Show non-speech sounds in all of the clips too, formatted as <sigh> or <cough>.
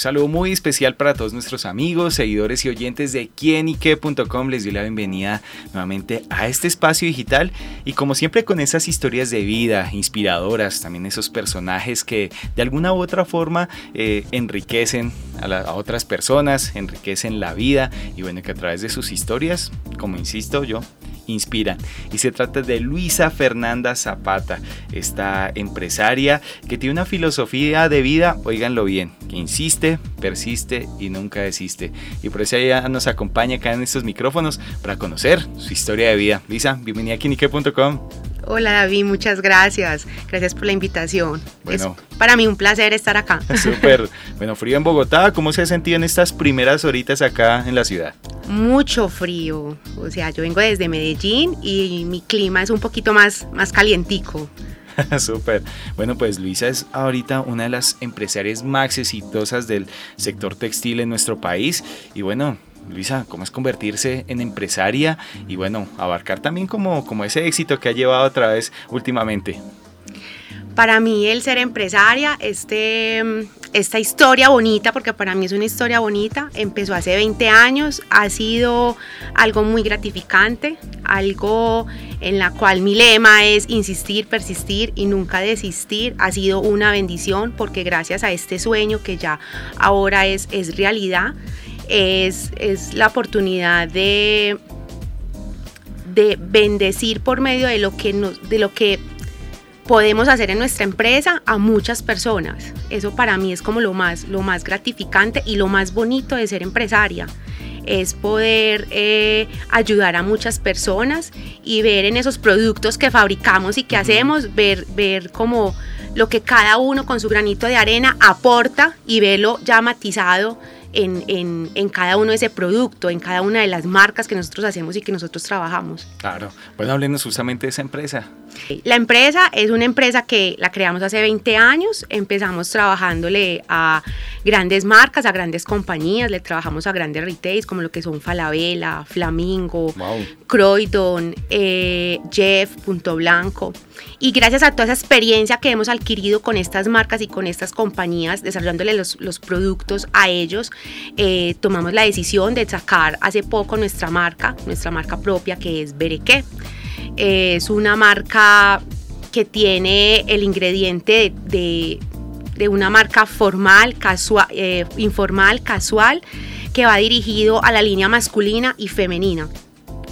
saludo muy especial para todos nuestros amigos, seguidores y oyentes de quienique.com. Les doy la bienvenida nuevamente a este espacio digital y como siempre con esas historias de vida inspiradoras, también esos personajes que de alguna u otra forma eh, enriquecen a, a otras personas, enriquecen la vida y bueno, que a través de sus historias, como insisto yo, inspiran. Y se trata de Luisa Fernanda Zapata, esta empresaria que tiene una filosofía de vida, oíganlo bien, que insiste, persiste y nunca desiste. Y por eso ella nos acompaña acá en estos micrófonos para conocer su historia de vida. Luisa, bienvenida a Kinique.com. Hola David, muchas gracias. Gracias por la invitación. Bueno, es para mí un placer estar acá. <laughs> Súper. Bueno, frío en Bogotá, ¿cómo se ha sentido en estas primeras horitas acá en la ciudad? Mucho frío. O sea, yo vengo desde Medellín y mi clima es un poquito más, más calientico. <laughs> Súper. Bueno, pues Luisa es ahorita una de las empresarias más exitosas del sector textil en nuestro país. Y bueno, Luisa, ¿cómo es convertirse en empresaria y bueno, abarcar también como, como ese éxito que ha llevado a través últimamente? Para mí el ser empresaria, este, esta historia bonita, porque para mí es una historia bonita, empezó hace 20 años, ha sido algo muy gratificante, algo en la cual mi lema es insistir, persistir y nunca desistir. Ha sido una bendición porque gracias a este sueño que ya ahora es, es realidad, es, es la oportunidad de, de bendecir por medio de lo que, nos, de lo que podemos hacer en nuestra empresa a muchas personas. Eso para mí es como lo más, lo más gratificante y lo más bonito de ser empresaria es poder eh, ayudar a muchas personas y ver en esos productos que fabricamos y que hacemos, ver, ver como lo que cada uno con su granito de arena aporta y verlo ya matizado en, en, cada uno de ese producto, en cada una de las marcas que nosotros hacemos y que nosotros trabajamos. Claro, bueno, hablemos justamente de esa empresa. La empresa es una empresa que la creamos hace 20 años, empezamos trabajándole a grandes marcas, a grandes compañías, le trabajamos a grandes retails como lo que son Falabella, Flamingo, Croydon, eh, Jeff, Punto Blanco. Y gracias a toda esa experiencia que hemos adquirido con estas marcas y con estas compañías, desarrollándole los, los productos a ellos, eh, tomamos la decisión de sacar hace poco nuestra marca, nuestra marca propia que es Bereque. Es una marca que tiene el ingrediente de, de, una marca formal, casual, eh, informal, casual, que va dirigido a la línea masculina y femenina.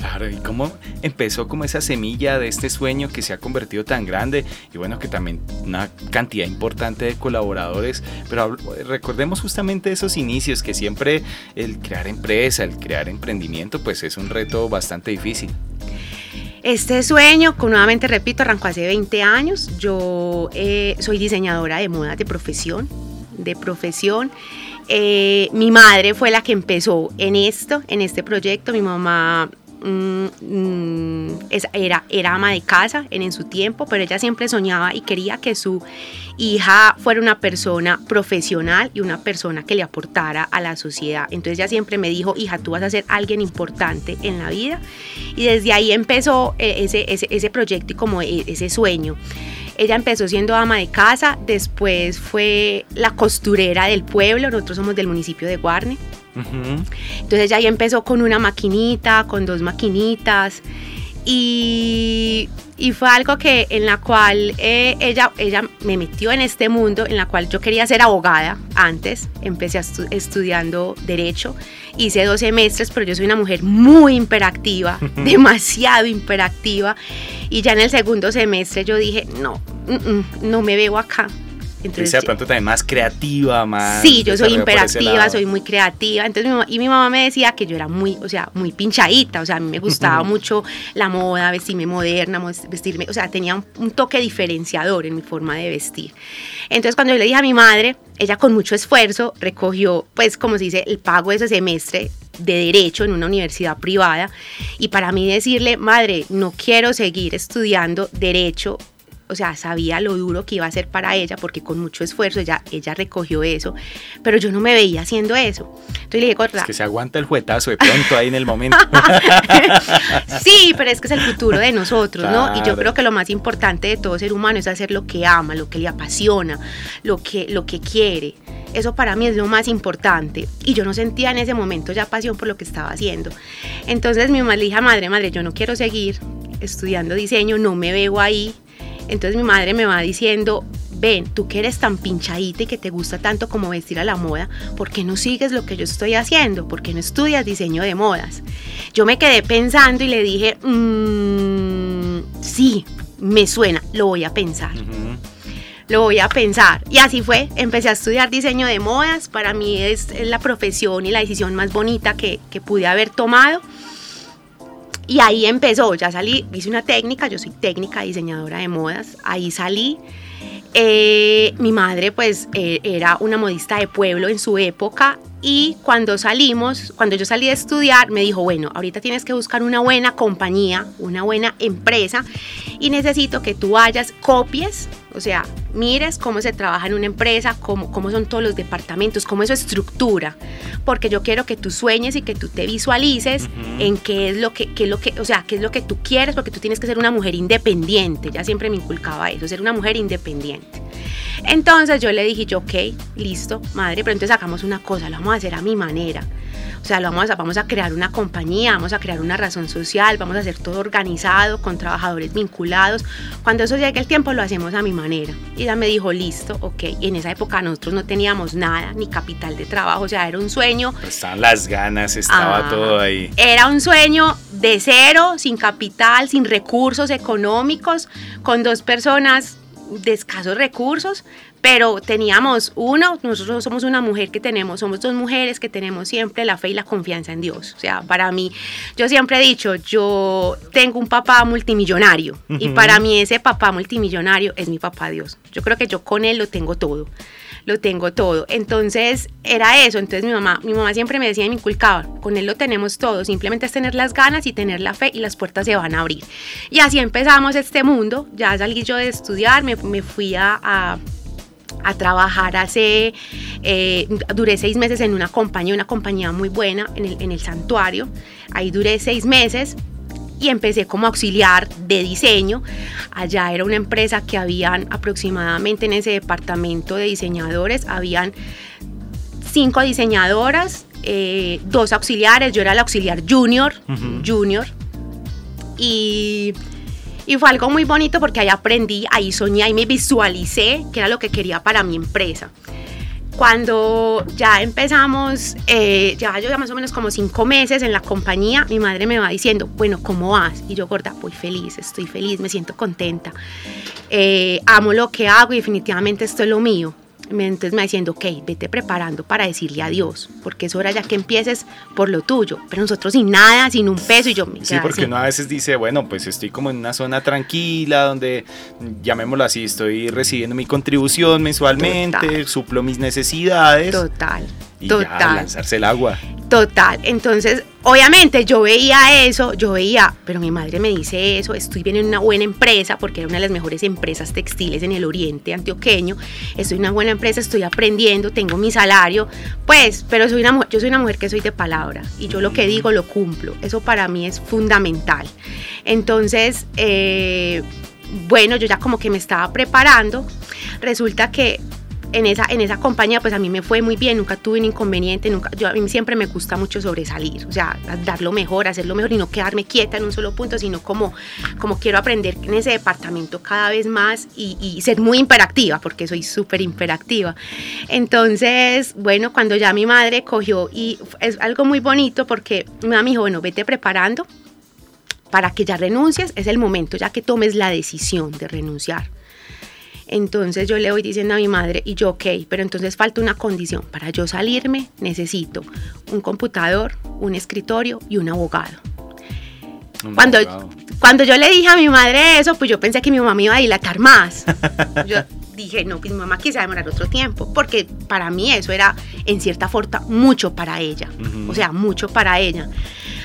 Claro, y cómo empezó como esa semilla de este sueño que se ha convertido tan grande y bueno, que también una cantidad importante de colaboradores, pero recordemos justamente esos inicios que siempre el crear empresa, el crear emprendimiento, pues es un reto bastante difícil. Este sueño, que nuevamente repito, arrancó hace 20 años. Yo eh, soy diseñadora de moda de profesión, de profesión. Eh, mi madre fue la que empezó en esto, en este proyecto. Mi mamá Mm, mm, era, era ama de casa en, en, su tiempo, pero ella siempre soñaba y quería que su hija fuera una persona profesional y una persona que le aportara a la sociedad. Entonces ella siempre me dijo, hija, tú vas a ser alguien importante en la vida. Y desde ahí empezó eh, ese, ese, ese proyecto y como e, ese sueño. Ella empezó siendo ama de casa, después fue la costurera del pueblo, nosotros somos del municipio de Guarne. Entonces ella ahí empezó con una maquinita, con dos maquinitas y, y fue algo que en la cual eh, ella, ella me metió en este mundo en la cual yo quería ser abogada antes, empecé estudiando derecho, hice dos semestres, pero yo soy una mujer muy imperactiva, <laughs> demasiado imperactiva. Y ya en el segundo semestre yo dije, no, mm, mm, no me veo acá, entonces, de pronto también más creativa, más... Sí, yo soy imperativa, soy muy creativa. Entonces, y mi mamá me decía que yo era muy, o sea, muy pinchadita, o sea, a mí me gustaba mucho la moda, vestirme moderna, vestirme, o sea, tenía un, toque diferenciador en mi forma de vestir. Entonces, cuando yo le dije a mi madre, ella con mucho esfuerzo recogió, pues, como se dice, el pago de ese semestre de derecho en una universidad privada y para mí decirle, madre, no quiero seguir estudiando derecho o sea, sabía lo duro que iba a ser para ella, porque con mucho esfuerzo ella, ella recogió eso, pero yo no me veía haciendo eso. Entonces le dije, Es que se aguanta el juetazo de pronto ahí en el momento. <laughs> sí, pero es que es el futuro de nosotros, ¿no? Y yo creo que lo más importante de todo ser humano es hacer lo que ama, lo que le apasiona, lo que, lo que quiere. Eso para mí es lo más importante. Y yo no sentía en ese momento ya pasión por lo que estaba haciendo. Entonces mi mamá le dije, madre, madre, yo no quiero seguir estudiando diseño, no me veo ahí. Entonces mi madre me va diciendo, ven, tú que eres tan pinchadita y que te gusta tanto como vestir a la moda, ¿por qué no sigues lo que yo estoy haciendo? ¿Por qué no estudias diseño de modas? Yo me quedé pensando y le dije, mmm, sí, me suena, lo voy a pensar lo voy a pensar. Y así fue, empecé a estudiar diseño de modas, para mí es, la profesión y la decisión más bonita que, que pude haber tomado. Y ahí empezó, ya salí, hice una técnica, yo soy técnica diseñadora de modas, ahí salí. Eh, mi madre pues eh, era una modista de pueblo en su época y cuando salimos, cuando yo salí a estudiar, me dijo, bueno, ahorita tienes que buscar una buena compañía, una buena empresa y necesito que tú vayas, copies o sea, mires cómo se trabaja en una empresa, cómo, cómo son todos los departamentos, cómo es su estructura, porque yo quiero que tú sueñes y que tú te visualices en qué es lo que, qué es lo que, o sea, qué es lo que tú quieres, porque tú tienes que ser una mujer independiente. Ya siempre me inculcaba eso, ser una mujer independiente. Entonces yo le dije, yo, ok, listo, madre, pero entonces sacamos una cosa, lo vamos a hacer a mi manera. O sea, lo vamos, a, vamos a crear una compañía, vamos a crear una razón social, vamos a hacer todo organizado, con trabajadores vinculados. Cuando eso llegue el tiempo, lo hacemos a mi manera. Y ella me dijo, listo, ok. Y en esa época nosotros no teníamos nada, ni capital de trabajo, o sea, era un sueño. Estaban las ganas, estaba todo ahí. Era un sueño de cero, sin capital, sin recursos económicos, con dos personas de escasos recursos, pero teníamos uno, nosotros somos una mujer que tenemos, somos dos mujeres que tenemos siempre la fe y la confianza en Dios. O sea, para mí, yo siempre he dicho, yo tengo un papá multimillonario y para mí ese papá multimillonario es mi papá Dios. Yo creo que yo con él lo tengo todo lo tengo todo. Entonces era eso. Entonces mi mamá, mi mamá siempre me decía y me inculcaba, con él lo tenemos todo. Simplemente es tener las ganas y tener la fe y las puertas se van a abrir. Y así empezamos este mundo. Ya salí yo de estudiar, me, me fui a a trabajar hace, eh, duré seis meses en una compañía, una compañía muy buena en el, en el santuario. Ahí duré seis meses y empecé como auxiliar de diseño. Allá era una empresa que habían aproximadamente en ese departamento de diseñadores, habían cinco diseñadoras, eh, dos auxiliares, yo era la auxiliar junior, junior. Y y fue algo muy bonito porque ahí aprendí, ahí soñé, ahí me visualicé que era lo que quería para mi empresa. Cuando ya empezamos, eh, ya yo ya más o menos como cinco meses en la compañía, mi madre me va diciendo, bueno, ¿cómo vas? Y yo, gorda, voy feliz, estoy feliz, me siento contenta, eh, amo lo que hago y definitivamente esto es lo mío entonces me diciendo, ok, vete preparando para decirle adiós, porque es hora ya que empieces por lo tuyo, pero nosotros sin nada, sin un peso y yo me Sí, porque uno a veces dice, bueno, pues estoy como en una zona tranquila donde, llamémoslo así, estoy recibiendo mi contribución mensualmente, suplo mis necesidades. Total. Y Ya, lanzarse el agua. Total. Entonces, obviamente yo veía eso, yo veía, pero mi madre me dice eso, estoy bien en una buena empresa, porque era una de las mejores empresas textiles en el oriente antioqueño, estoy en una buena empresa, estoy aprendiendo, tengo mi salario, pues, pero soy una yo soy una mujer que soy de palabra y yo lo que digo lo cumplo. Eso para mí es fundamental. Entonces, eh, bueno, yo ya como que me estaba preparando. Resulta que en esa, en esa compañía pues a mí me fue muy bien, nunca tuve un inconveniente, nunca, yo, a mí siempre me gusta mucho sobresalir, o sea, dar lo mejor, hacerlo mejor y no quedarme quieta en un solo punto, sino como, como quiero aprender en ese departamento cada vez más y, y ser muy imperactiva, porque soy súper imperactiva. Entonces, bueno, cuando ya mi madre cogió y es algo muy bonito porque mi mamá me dijo, bueno, vete preparando para que ya renuncies, es el momento ya que tomes la decisión de renunciar entonces yo le voy diciendo a mi madre, y yo, ok, pero entonces falta una condición. Para yo salirme necesito un computador, un escritorio y un abogado. cuando, cuando yo le dije a mi madre eso, pues yo pensé que mi mamá me iba a dilatar más. <laughs> yo dije, no, pues mi mamá quizá demorar otro tiempo, porque para mí eso era en cierta forma mucho para ella, o sea, mucho para ella.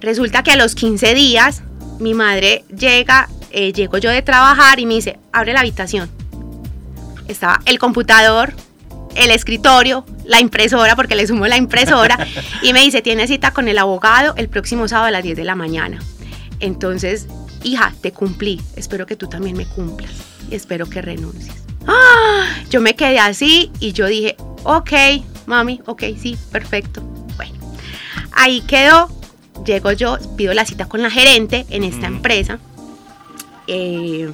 Resulta que a los 15 días mi madre llega eh, llego yo de trabajar y me dice, abre la habitación. Estaba el computador, el escritorio, la impresora, porque le sumo la impresora, <laughs> y me dice, tiene cita con el abogado el próximo sábado a las 10 de la mañana. Entonces, hija, te cumplí, espero que tú también me cumplas y espero que renuncies. ¡Ah! Yo me quedé así y yo dije, ok, mami, ok, sí, perfecto. Bueno, ahí quedó, llego yo, pido la cita con la gerente en esta empresa. Eh,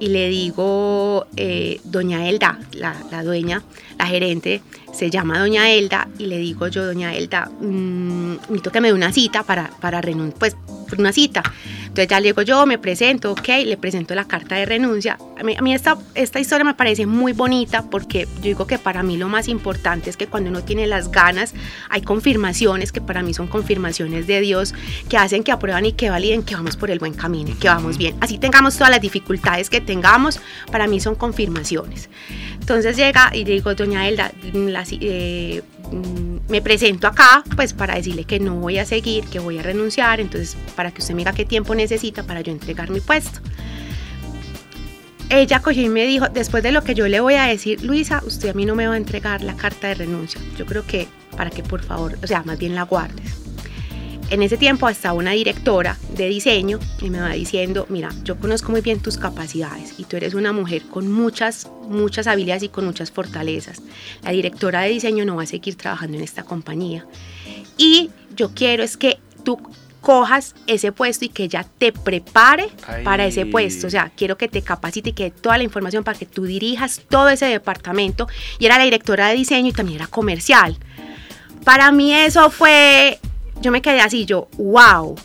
y le digo, eh, doña Elda, la, dueña, la gerente, se llama doña Elda, y le digo yo, doña Elda, mmm, necesito que me dé una cita para, para renunciar, pues una cita. Entonces ya llego yo, me presento, ok, le presento la carta de renuncia. A mí, a mí esta, esta historia me parece muy bonita porque yo digo que para mí lo más importante es que cuando uno tiene las ganas, hay confirmaciones que para mí son confirmaciones de Dios que hacen que aprueban y que validen que vamos por el buen camino, que vamos bien. Así tengamos todas las dificultades que tengamos, para mí son confirmaciones. Entonces llega y digo, doña Elda, la, eh, Mm, me presento acá pues para decirle que no voy a seguir, que voy a renunciar, entonces para que usted me diga qué tiempo necesita para yo entregar mi puesto. Ella cogió y me dijo, después de lo que yo le voy a decir, Luisa, usted a mí no me va a entregar la carta de renuncia. Yo creo que para que por favor, o sea, más bien la guardes en ese tiempo estaba una directora de diseño y me va diciendo, mira, yo conozco muy bien tus capacidades y tú eres una mujer con muchas, muchas habilidades y con muchas fortalezas. La directora de diseño no va a seguir trabajando en esta compañía. Y yo quiero es que tú cojas ese puesto y que ella te prepare para ese puesto. O sea, quiero que te capacite y que toda la información para que tú dirijas todo ese departamento. Y era la directora de diseño y también era comercial. Para mí eso fue yo me quedé así, yo, wow,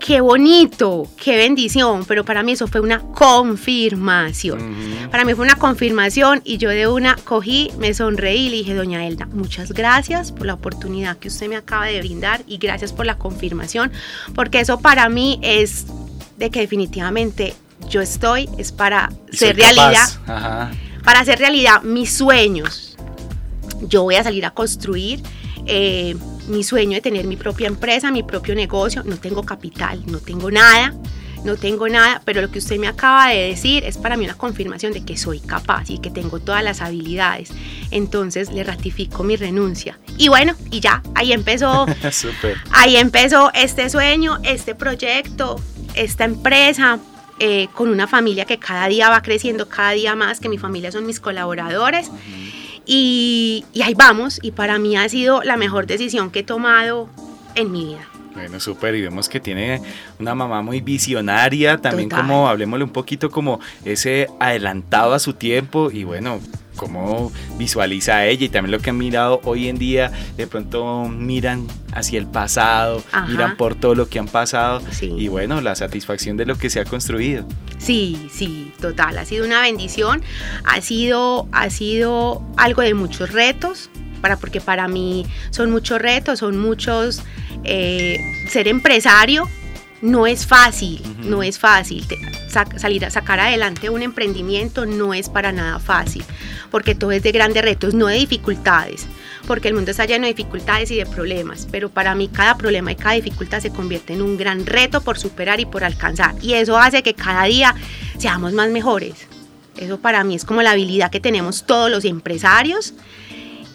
qué bonito, qué bendición, pero para mí eso fue una confirmación. Para mí fue una confirmación y yo de una cogí, me sonreí y le dije, doña Elda, muchas gracias por la oportunidad que usted me acaba de brindar y gracias por la confirmación, porque eso para mí es de que definitivamente yo estoy, es para ser realidad, para hacer realidad mis sueños. Yo voy a salir a construir. Eh, mi sueño de tener mi propia empresa, mi propio negocio. No tengo capital, no tengo nada, no tengo nada, pero lo que usted me acaba de decir es para mí una confirmación de que soy capaz y que tengo todas las habilidades. Entonces le ratifico mi renuncia. Y bueno, y ya, ahí empezó, <laughs> ahí empezó este sueño, este proyecto, esta empresa. Eh, con una familia que cada día va creciendo, cada día más, que mi familia son mis colaboradores. Y, ahí vamos, y para mí ha sido la mejor decisión que he tomado en mi vida. Bueno, súper, y vemos que tiene una mamá muy visionaria, también como, hablemosle un poquito como ese adelantado a su tiempo, y bueno, cómo visualiza ella y también lo que han mirado hoy en día, de pronto miran hacia el pasado, miran por todo lo que han pasado y bueno, la satisfacción de lo que se ha construido. Sí, sí, total, ha sido una bendición, ha sido, ha sido algo de muchos retos, para, porque para mí son muchos retos, son muchos, eh, ser empresario no es fácil, no es fácil. salir a sacar adelante un emprendimiento no es para nada fácil, porque todo es de grandes retos, no de dificultades, porque el mundo está lleno de dificultades y de problemas, pero para mí cada problema y cada dificultad se convierte en un gran reto por superar y por alcanzar, y eso hace que cada día seamos más mejores. Eso para mí es como la habilidad que tenemos todos los empresarios.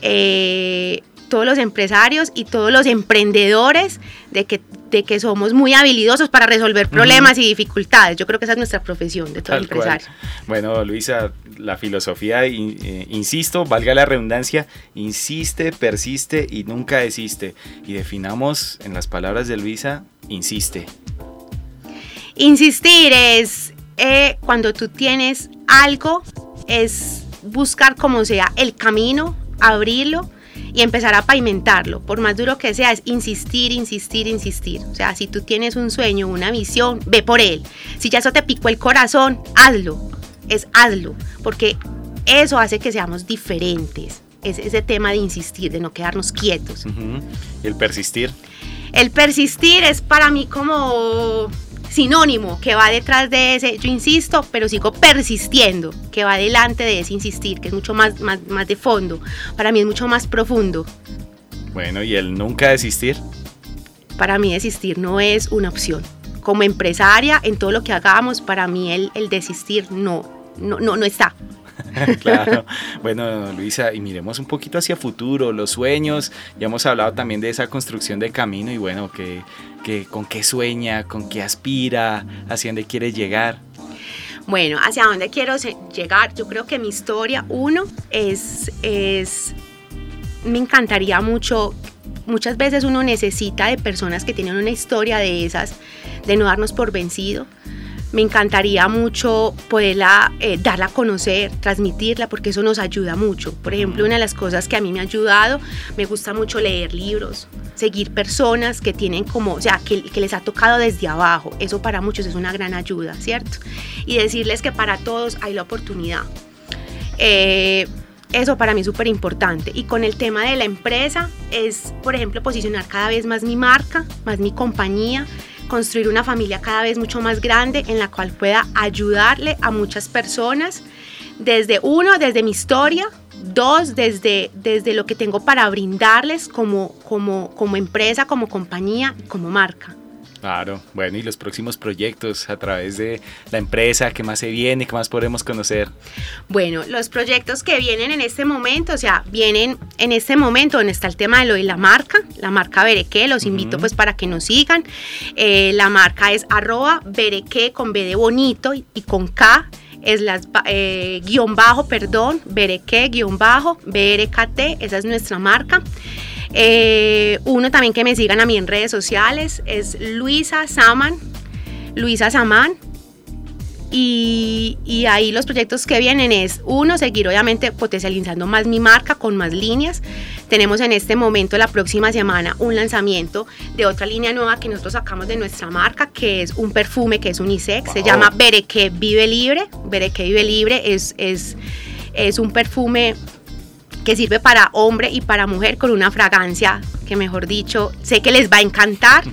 Eh, todos los empresarios y todos los emprendedores de que, de que somos muy habilidosos para resolver problemas y dificultades. Yo creo que esa es nuestra profesión de todo empresario. Bueno, Luisa, la filosofía, eh, insisto, valga la redundancia, insiste, persiste y nunca desiste. Y definamos en las palabras de Luisa, insiste. Insistir es eh, cuando tú tienes algo, es buscar como sea el camino, abrirlo y empezar a pavimentarlo. Por más duro que sea, es insistir, insistir, insistir. O sea, si tú tienes un sueño, una visión, ve por él. Si ya eso te picó el corazón, hazlo. Es hazlo. Porque eso hace que seamos diferentes. Es ese tema de insistir, de no quedarnos quietos. ¿Y el persistir? El persistir es para mí como sinónimo que va detrás de ese, yo insisto, pero sigo persistiendo, que va delante de ese insistir, que es mucho más, más, más de fondo. Para mí es mucho más profundo. Bueno, ¿y el nunca desistir? Para mí desistir no es una opción. como empresaria, en todo lo que hagamos, para mí el, el desistir no, no, no, no está. <laughs> claro. Bueno, Luisa, y miremos un poquito hacia futuro, los sueños. Ya hemos hablado también de esa construcción de camino y bueno, que, que con qué sueña, con qué aspira, hacia dónde quiere llegar. Bueno, hacia dónde quiero llegar, yo creo que mi historia, uno, es, es, me encantaría mucho, muchas veces uno necesita de personas que tienen una historia de esas, de no darnos por vencido, me encantaría mucho poderla eh, darla a conocer, transmitirla, porque eso nos ayuda mucho. Por ejemplo, una de las cosas que a mí me ha ayudado, me gusta mucho leer libros, seguir personas que tienen como, o sea, que, les ha tocado desde abajo. Eso para muchos es una gran ayuda, ¿cierto? Y decirles que para todos hay la oportunidad. Eh, eso para mí es súper importante. Y con el tema de la empresa es, por ejemplo, posicionar cada vez más mi marca, más mi compañía, construir una familia cada vez mucho más grande en la cual pueda ayudarle a muchas personas, desde uno, desde mi historia, dos, desde, desde lo que tengo para brindarles como, como, como empresa, como compañía, como marca. Claro, bueno, y los próximos proyectos a través de la empresa, ¿qué más se viene? ¿Qué más podemos conocer? Bueno, los proyectos que vienen en este momento, o sea, vienen en este momento donde está el tema de lo de la marca, la marca Bereque, los invito pues para que nos sigan. Eh, la marca es arroba Bereque con B de bonito y, con K es las eh, guion bajo, perdón, Bereque guion bajo, BRKT, esa es nuestra marca. Eh, uno también que me sigan a mí en redes sociales es Luisa Saman, Luisa Saman. Y, y, ahí los proyectos que vienen es, uno, seguir obviamente potencializando más mi marca con más líneas. Tenemos en este momento, la próxima semana, un lanzamiento de otra línea nueva que nosotros sacamos de nuestra marca, que es un perfume que es unisex, se llama Bereque Vive Libre. Bereque Vive Libre es, es, es un perfume que sirve para hombre y para mujer con una fragancia que mejor dicho sé que les va a encantar.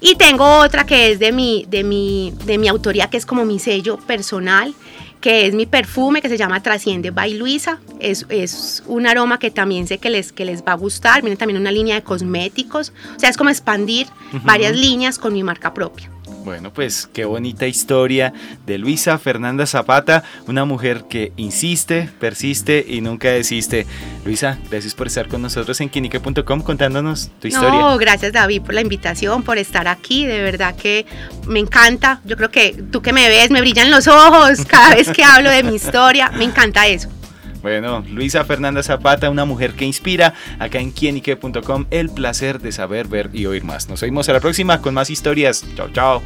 Y tengo otra que es de mi, de mi, de mi autoría, que es como mi sello personal, que es mi perfume que se llama Trasciende by Luisa. Es, es, un aroma que también sé que les, que les va a gustar. Viene también una línea de cosméticos. O sea, es como expandir varias líneas con mi marca propia. Bueno, pues qué bonita historia de Luisa Fernanda Zapata, una mujer que insiste, persiste y nunca desiste. Luisa, gracias por estar con nosotros en quinique.com contándonos tu historia. No, gracias David por la invitación, por estar aquí, de verdad que me encanta. Yo creo que tú que me ves, me brillan los ojos cada vez que hablo de mi historia, me encanta eso. Bueno, Luisa Fernanda Zapata, una mujer que inspira, acá en quienique.com, el placer de saber, ver y oír más. Nos vemos a la próxima con más historias. Chao, chao.